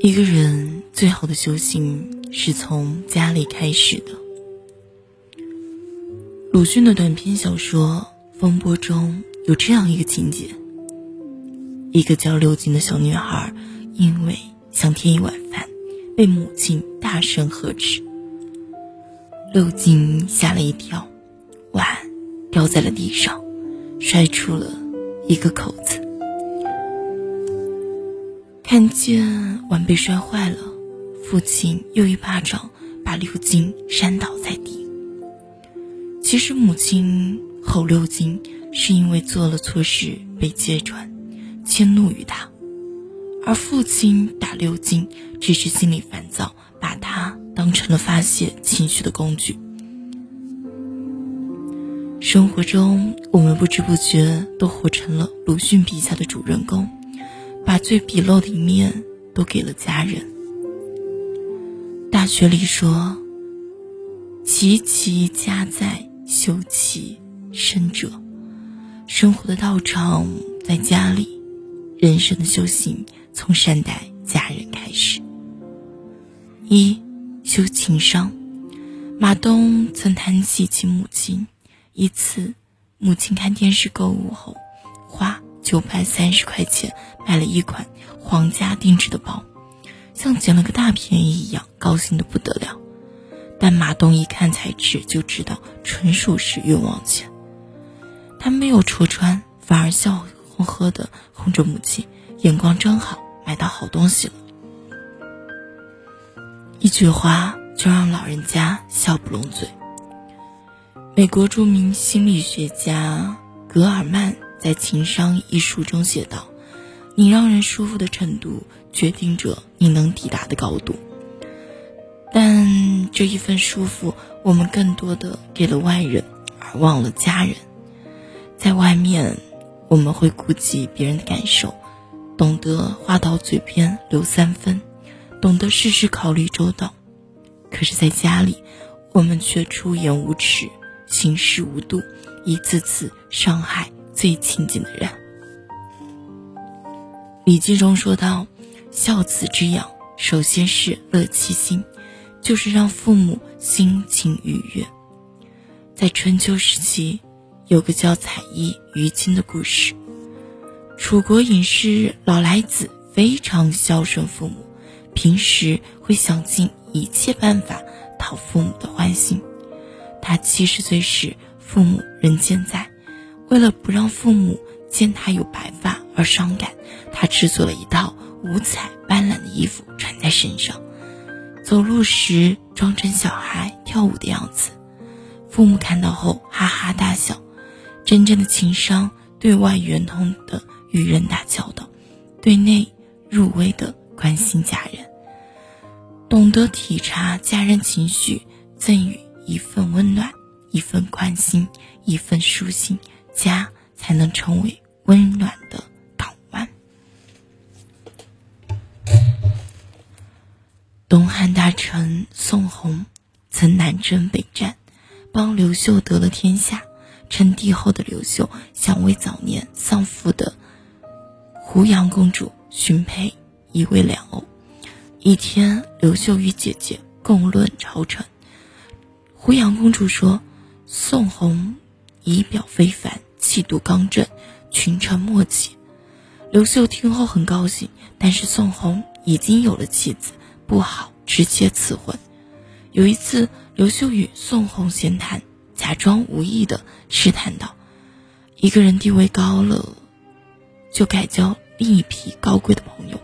一个人最好的修行是从家里开始的。鲁迅的短篇小说《风波》中有这样一个情节：一个叫六金的小女孩，因为想添一碗饭，被母亲大声呵斥。六金吓了一跳，碗掉在了地上，摔出了一个口子。看见碗被摔坏了，父亲又一巴掌把六金扇倒在地。其实母亲吼六金，是因为做了错事被揭穿，迁怒于他；而父亲打六金，只是心里烦躁，把他当成了发泄情绪的工具。生活中，我们不知不觉都活成了鲁迅笔下的主人公。把最鄙陋的一面都给了家人。大学里说：“其其家在，修其身者。”生活的道场在家里，人生的修行从善待家人开始。一修情商。马东曾谈起其母亲，一次，母亲看电视购物后，花。九百三十块钱买了一款皇家定制的包，像捡了个大便宜一样，高兴的不得了。但马东一看材质就知道纯属是冤枉钱。他没有戳穿，反而笑呵呵的哄着母亲：“眼光真好，买到好东西了。”一句话就让老人家笑不拢嘴。美国著名心理学家格尔曼。在《情商》一书中写道：“你让人舒服的程度，决定着你能抵达的高度。但这一份舒服，我们更多的给了外人，而忘了家人。在外面，我们会顾及别人的感受，懂得话到嘴边留三分，懂得事事考虑周到。可是，在家里，我们却出言无耻，行事无度，一次次伤害。”最亲近的人，《礼记》中说到：“孝子之养，首先是乐其心，就是让父母心情愉悦。”在春秋时期，有个叫采邑于亲的故事。楚国隐士老来子非常孝顺父母，平时会想尽一切办法讨父母的欢心。他七十岁时，父母仍健在。为了不让父母见他有白发而伤感，他制作了一套五彩斑斓的衣服穿在身上，走路时装成小孩跳舞的样子。父母看到后哈哈大笑。真正的情商，对外圆通的与人打交道，对内入微的关心家人，懂得体察家人情绪，赠予一份温暖，一份关心，一份舒心。家才能成为温暖的港湾。东汉大臣宋弘曾南征北战，帮刘秀得了天下。称帝后的刘秀想为早年丧父的胡杨公主寻配一位良偶。一天，刘秀与姐姐共论朝臣，胡杨公主说：“宋弘仪表非凡。”气度刚正，群臣莫及。刘秀听后很高兴，但是宋弘已经有了妻子，不好直接赐婚。有一次，刘秀与宋弘闲谈，假装无意的试探道：“一个人地位高了，就改交另一批高贵的朋友；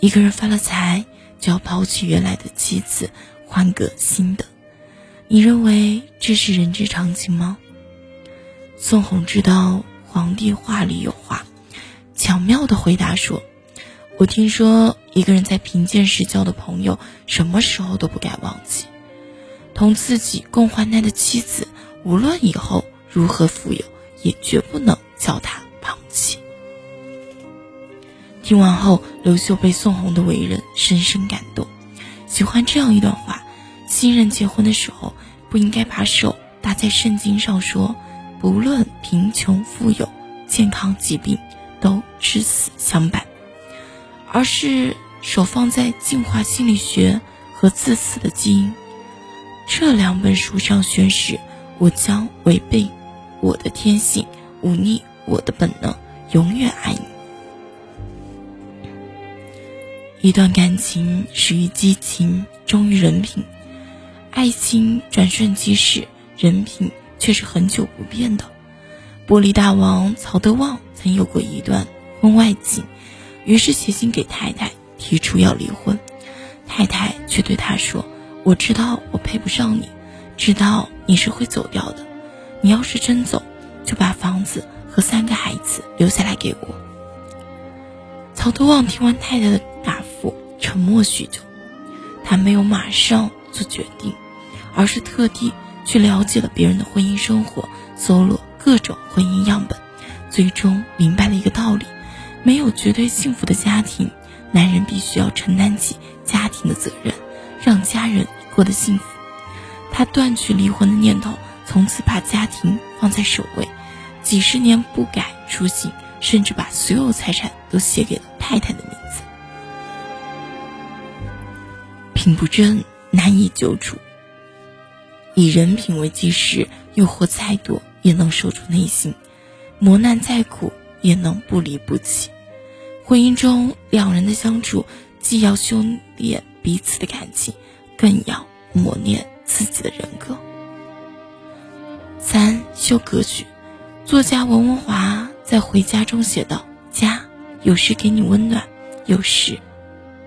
一个人发了财，就要抛弃原来的妻子，换个新的。你认为这是人之常情吗？”宋弘知道皇帝话里有话，巧妙的回答说：“我听说一个人在贫贱时交的朋友，什么时候都不该忘记；同自己共患难的妻子，无论以后如何富有，也绝不能叫他抛弃。”听完后，刘秀被宋弘的为人深深感动，喜欢这样一段话：新人结婚的时候，不应该把手搭在圣经上说。不论贫穷富有、健康疾病，都至死相伴，而是手放在《进化心理学》和《自私的基因》这两本书上宣誓，我将违背我的天性，忤逆我的本能，永远爱你。一段感情始于激情，忠于人品。爱情转瞬即逝，人品却是很久不变的。玻璃大王曹德旺曾有过一段婚外情，于是写信给太太提出要离婚，太太却对他说：“我知道我配不上你，知道你是会走掉的。你要是真走，就把房子和三个孩子留下来给我。”曹德旺听完太太的答复，沉默许久，他没有马上做决定。而是特地去了解了别人的婚姻生活，搜罗各种婚姻样本，最终明白了一个道理：没有绝对幸福的家庭，男人必须要承担起家庭的责任，让家人过得幸福。他断去离婚的念头，从此把家庭放在首位，几十年不改初心，甚至把所有财产都写给了太太的名字。品不正，难以久处。以人品为基石，诱惑再多也能守住内心；磨难再苦也能不离不弃。婚姻中两人的相处，既要修炼彼此的感情，更要磨练自己的人格。三修格局，作家文文华在《回家》中写道：“家有时给你温暖，有时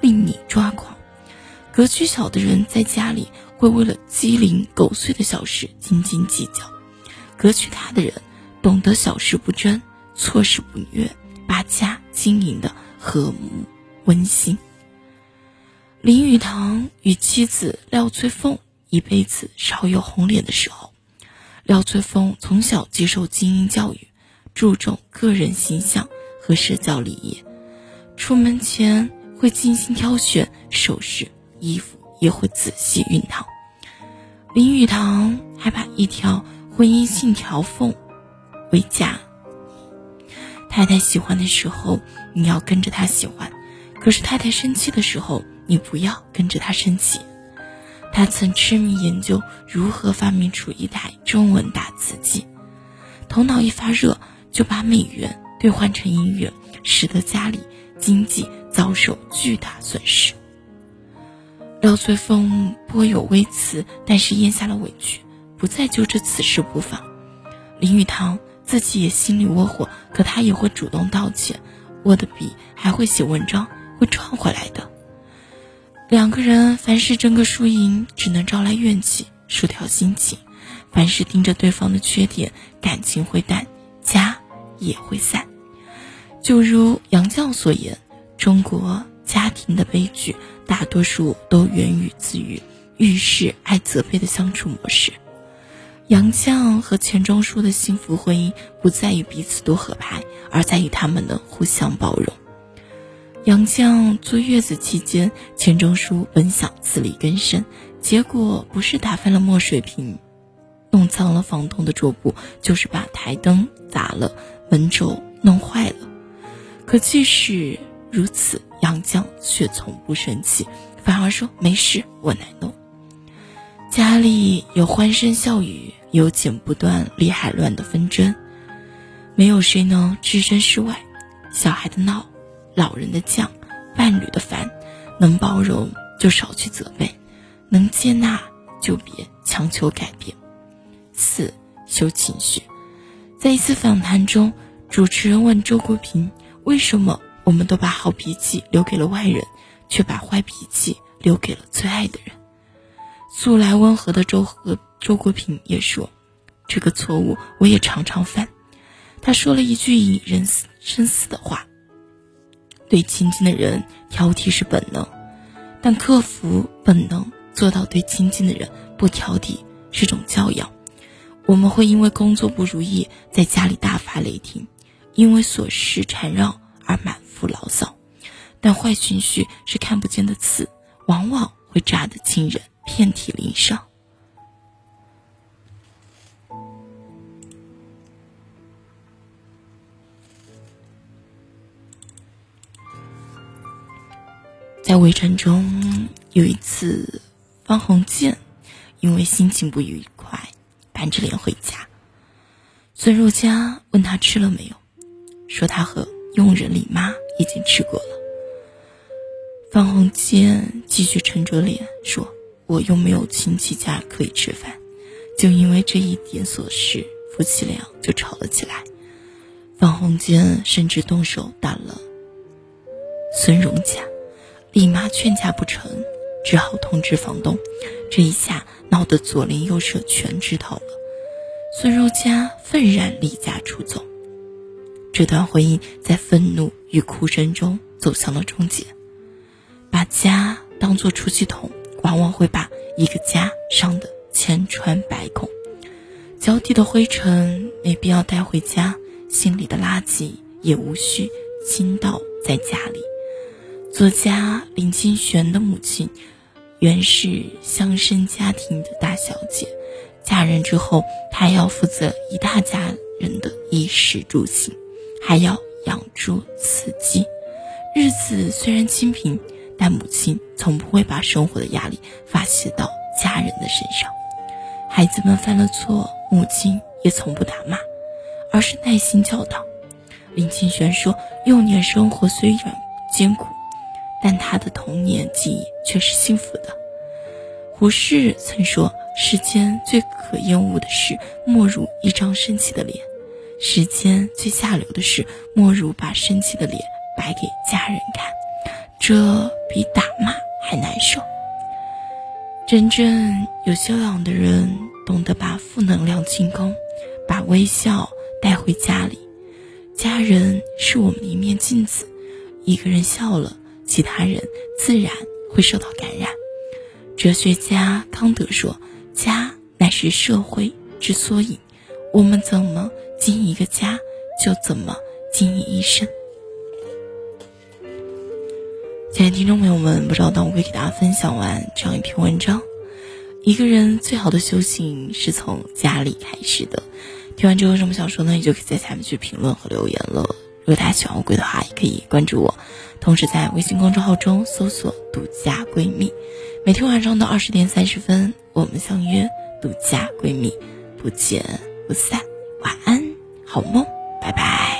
令你抓狂。格局小的人在家里。”会为了鸡零狗碎的小事斤斤计较，格局大的人懂得小事不争，错事不虐，把家经营的和睦温馨。林语堂与妻子廖翠凤一辈子少有红脸的时候，廖翠凤从小接受精英教育，注重个人形象和社交礼仪，出门前会精心挑选首饰、衣服。也会仔细熨烫。林语堂还把一条婚姻信条奉为家：太太喜欢的时候，你要跟着她喜欢；可是太太生气的时候，你不要跟着她生气。他曾痴迷研究如何发明出一台中文打字机，头脑一发热，就把美元兑换成英元，使得家里经济遭受巨大损失。廖翠凤颇有微词，但是咽下了委屈，不再揪着此事不放。林语堂自己也心里窝火，可他也会主动道歉，握的笔还会写文章，会赚回来的。两个人凡事争个输赢，只能招来怨气，输掉心情；凡事盯着对方的缺点，感情会淡，家也会散。就如杨绛所言，中国。家庭的悲剧，大多数都源于自于遇事爱责备的相处模式。杨绛和钱钟书的幸福婚姻，不在于彼此多合拍，而在于他们的互相包容。杨绛坐月子期间，钱钟书本想自力更生，结果不是打翻了墨水瓶，弄脏了房东的桌布，就是把台灯砸了，门轴弄坏了。可即使如此。杨绛却从不生气，反而说：“没事，我来弄。”家里有欢声笑语，有剪不断、理还乱的纷争，没有谁能置身事外。小孩的闹，老人的犟，伴侣的烦，能包容就少去责备，能接纳就别强求改变。四修情绪，在一次访谈中，主持人问周国平：“为什么？”我们都把好脾气留给了外人，却把坏脾气留给了最爱的人。素来温和的周和周国平也说：“这个错误我也常常犯。”他说了一句引人深思的话：“对亲近的人挑剔是本能，但克服本能，做到对亲近的人不挑剔是种教养。”我们会因为工作不如意，在家里大发雷霆，因为琐事缠绕而满。不牢骚，但坏情绪是看不见的刺，往往会扎得亲人遍体鳞伤。在围城中，有一次，方鸿渐因为心情不愉快，板着脸回家。孙若嘉问他吃了没有，说他和佣人李妈已经吃过了。方鸿渐继续沉着脸说：“我又没有亲戚家可以吃饭，就因为这一点琐事，夫妻俩就吵了起来。方鸿渐甚至动手打了孙荣家。”李妈劝架不成，只好通知房东。这一下闹得左邻右舍全知道了。孙荣家愤然离家出走。这段婚姻在愤怒与哭声中走向了终结。把家当作出气筒，往往会把一个家伤得千疮百孔。脚底的灰尘没必要带回家，心里的垃圾也无需倾倒在家里。作家林清玄的母亲，原是乡绅家庭的大小姐，嫁人之后，她要负责一大家人的衣食住行，还要养猪饲鸡，日子虽然清贫，但母亲从不会把生活的压力发泄到家人的身上。孩子们犯了错，母亲也从不打骂，而是耐心教导。林清玄说：“幼年生活虽然艰苦。”但他的童年记忆却是幸福的。胡适曾说：“世间最可厌恶的事，莫如一张生气的脸；世间最下流的事，莫如把生气的脸摆给家人看，这比打骂还难受。”真正有修养的人，懂得把负能量进攻，把微笑带回家里。家人是我们的一面镜子，一个人笑了。其他人自然会受到感染。哲学家康德说：“家乃是社会之缩影，我们怎么经一个家，就怎么经营一生。”亲爱的听众朋友们，不知道当我会给大家分享完这样一篇文章。一个人最好的修行是从家里开始的。听完之后有什么想说呢？你就可以在下面去评论和留言了。如果大家喜欢乌龟的话，也可以关注我，同时在微信公众号中搜索“独家闺蜜”。每天晚上的二十点三十分，我们相约“独家闺蜜”，不见不散。好梦，拜拜。